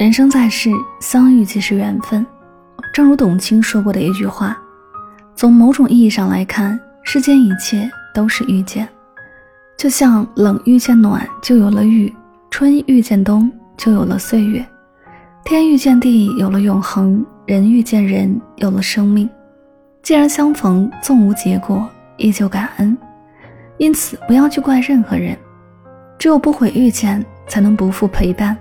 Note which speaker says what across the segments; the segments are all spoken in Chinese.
Speaker 1: 人生在世，相遇即是缘分。正如董卿说过的一句话：“从某种意义上来看，世间一切都是遇见。就像冷遇见暖，就有了雨；春遇见冬，就有了岁月；天遇见地，有了永恒；人遇见人，有了生命。既然相逢，纵无结果，依旧感恩。因此，不要去怪任何人。只有不悔遇见，才能不负陪伴。”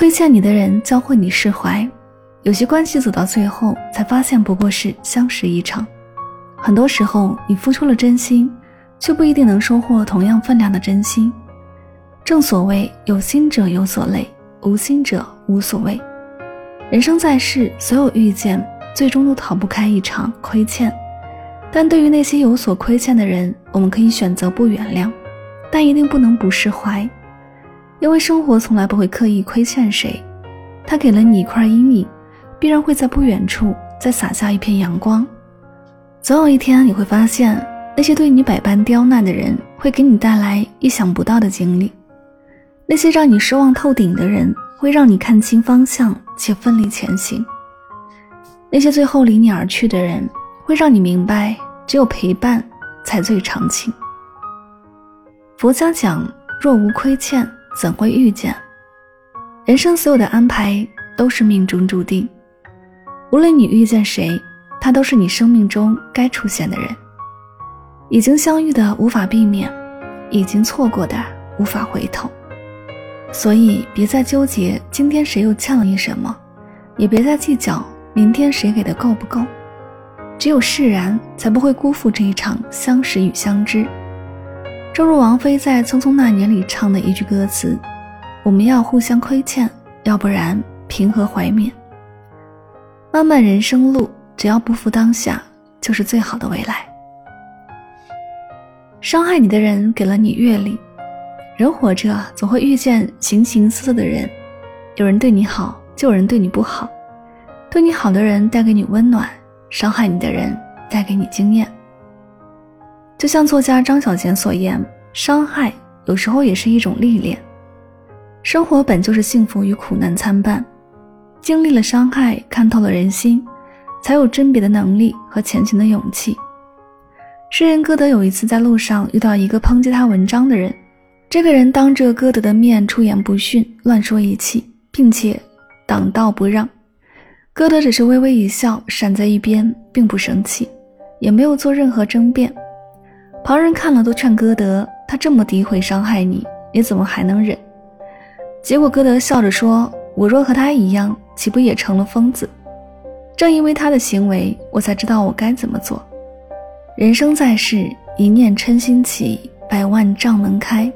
Speaker 1: 亏欠你的人教会你释怀，有些关系走到最后才发现不过是相识一场。很多时候，你付出了真心，却不一定能收获同样分量的真心。正所谓有心者有所累，无心者无所谓。人生在世，所有遇见最终都逃不开一场亏欠。但对于那些有所亏欠的人，我们可以选择不原谅，但一定不能不释怀。因为生活从来不会刻意亏欠谁，他给了你一块阴影，必然会在不远处再洒下一片阳光。总有一天你会发现，那些对你百般刁难的人，会给你带来意想不到的经历；那些让你失望透顶的人，会让你看清方向且奋力前行；那些最后离你而去的人，会让你明白，只有陪伴才最长情。佛家讲，若无亏欠。怎会遇见？人生所有的安排都是命中注定。无论你遇见谁，他都是你生命中该出现的人。已经相遇的无法避免，已经错过的无法回头。所以别再纠结今天谁又欠了你什么，也别再计较明天谁给的够不够。只有释然，才不会辜负这一场相识与相知。正如王菲在《匆匆那年》里唱的一句歌词：“我们要互相亏欠，要不然平和怀缅。漫漫人生路，只要不负当下，就是最好的未来。”伤害你的人给了你阅历，人活着总会遇见形形色色的人，有人对你好，就有人对你不好。对你好的人带给你温暖，伤害你的人带给你经验。就像作家张小娴所言，伤害有时候也是一种历练。生活本就是幸福与苦难参半，经历了伤害，看透了人心，才有甄别的能力和前行的勇气。诗人歌德有一次在路上遇到一个抨击他文章的人，这个人当着歌德的面出言不逊，乱说一气，并且挡道不让。歌德只是微微一笑，闪在一边，并不生气，也没有做任何争辩。旁人看了都劝歌德：“他这么诋毁伤害你，你怎么还能忍？”结果歌德笑着说：“我若和他一样，岂不也成了疯子？正因为他的行为，我才知道我该怎么做。人生在世，一念嗔心起，百万障门开。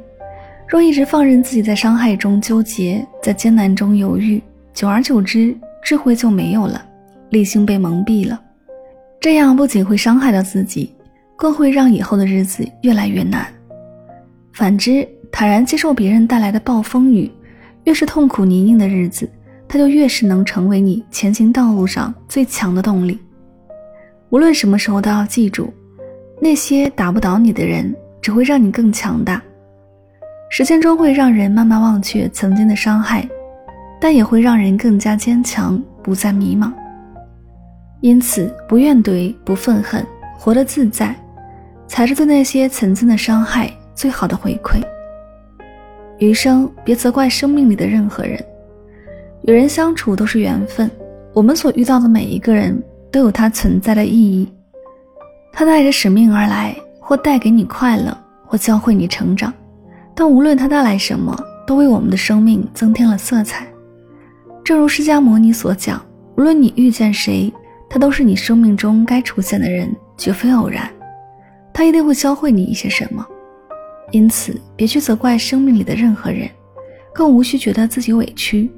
Speaker 1: 若一直放任自己在伤害中纠结，在艰难中犹豫，久而久之，智慧就没有了，理性被蒙蔽了。这样不仅会伤害到自己。”更会让以后的日子越来越难。反之，坦然接受别人带来的暴风雨，越是痛苦泥泞的日子，它就越是能成为你前行道路上最强的动力。无论什么时候都要记住，那些打不倒你的人，只会让你更强大。时间终会让人慢慢忘却曾经的伤害，但也会让人更加坚强，不再迷茫。因此，不怨怼，不愤恨，活得自在。才是对那些曾经的伤害最好的回馈。余生别责怪生命里的任何人，与人相处都是缘分。我们所遇到的每一个人都有他存在的意义，他带着使命而来，或带给你快乐，或教会你成长，但无论它带来什么，都为我们的生命增添了色彩。正如释迦牟尼所讲，无论你遇见谁，他都是你生命中该出现的人，绝非偶然。他一定会教会你一些什么。因此，别去责怪生命里的任何人，更无需觉得自己委屈。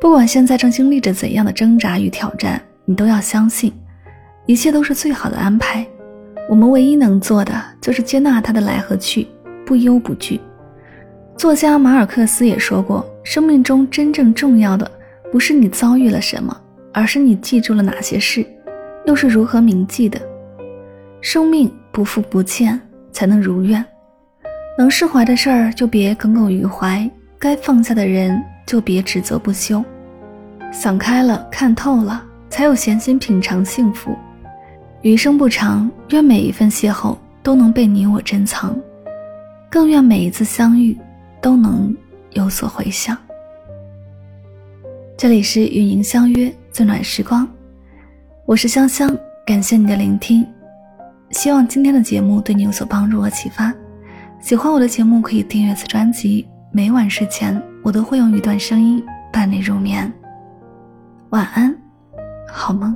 Speaker 1: 不管现在正经历着怎样的挣扎与挑战，你都要相信，一切都是最好的安排。我们唯一能做的就是接纳他的来和去，不忧不惧。作家马尔克斯也说过：“生命中真正重要的，不是你遭遇了什么，而是你记住了哪些事，又是如何铭记的。生命不负不欠，才能如愿。能释怀的事儿就别耿耿于怀，该放下的人就别指责不休。想开了，看透了，才有闲心品尝幸福。余生不长，愿每一份邂逅都能被你我珍藏，更愿每一次相遇都能有所回响。这里是与您相约最暖时光，我是香香，感谢你的聆听，希望今天的节目对你有所帮助和启发。喜欢我的节目可以订阅此专辑，每晚睡前我都会用一段声音伴你入眠。晚安，好梦。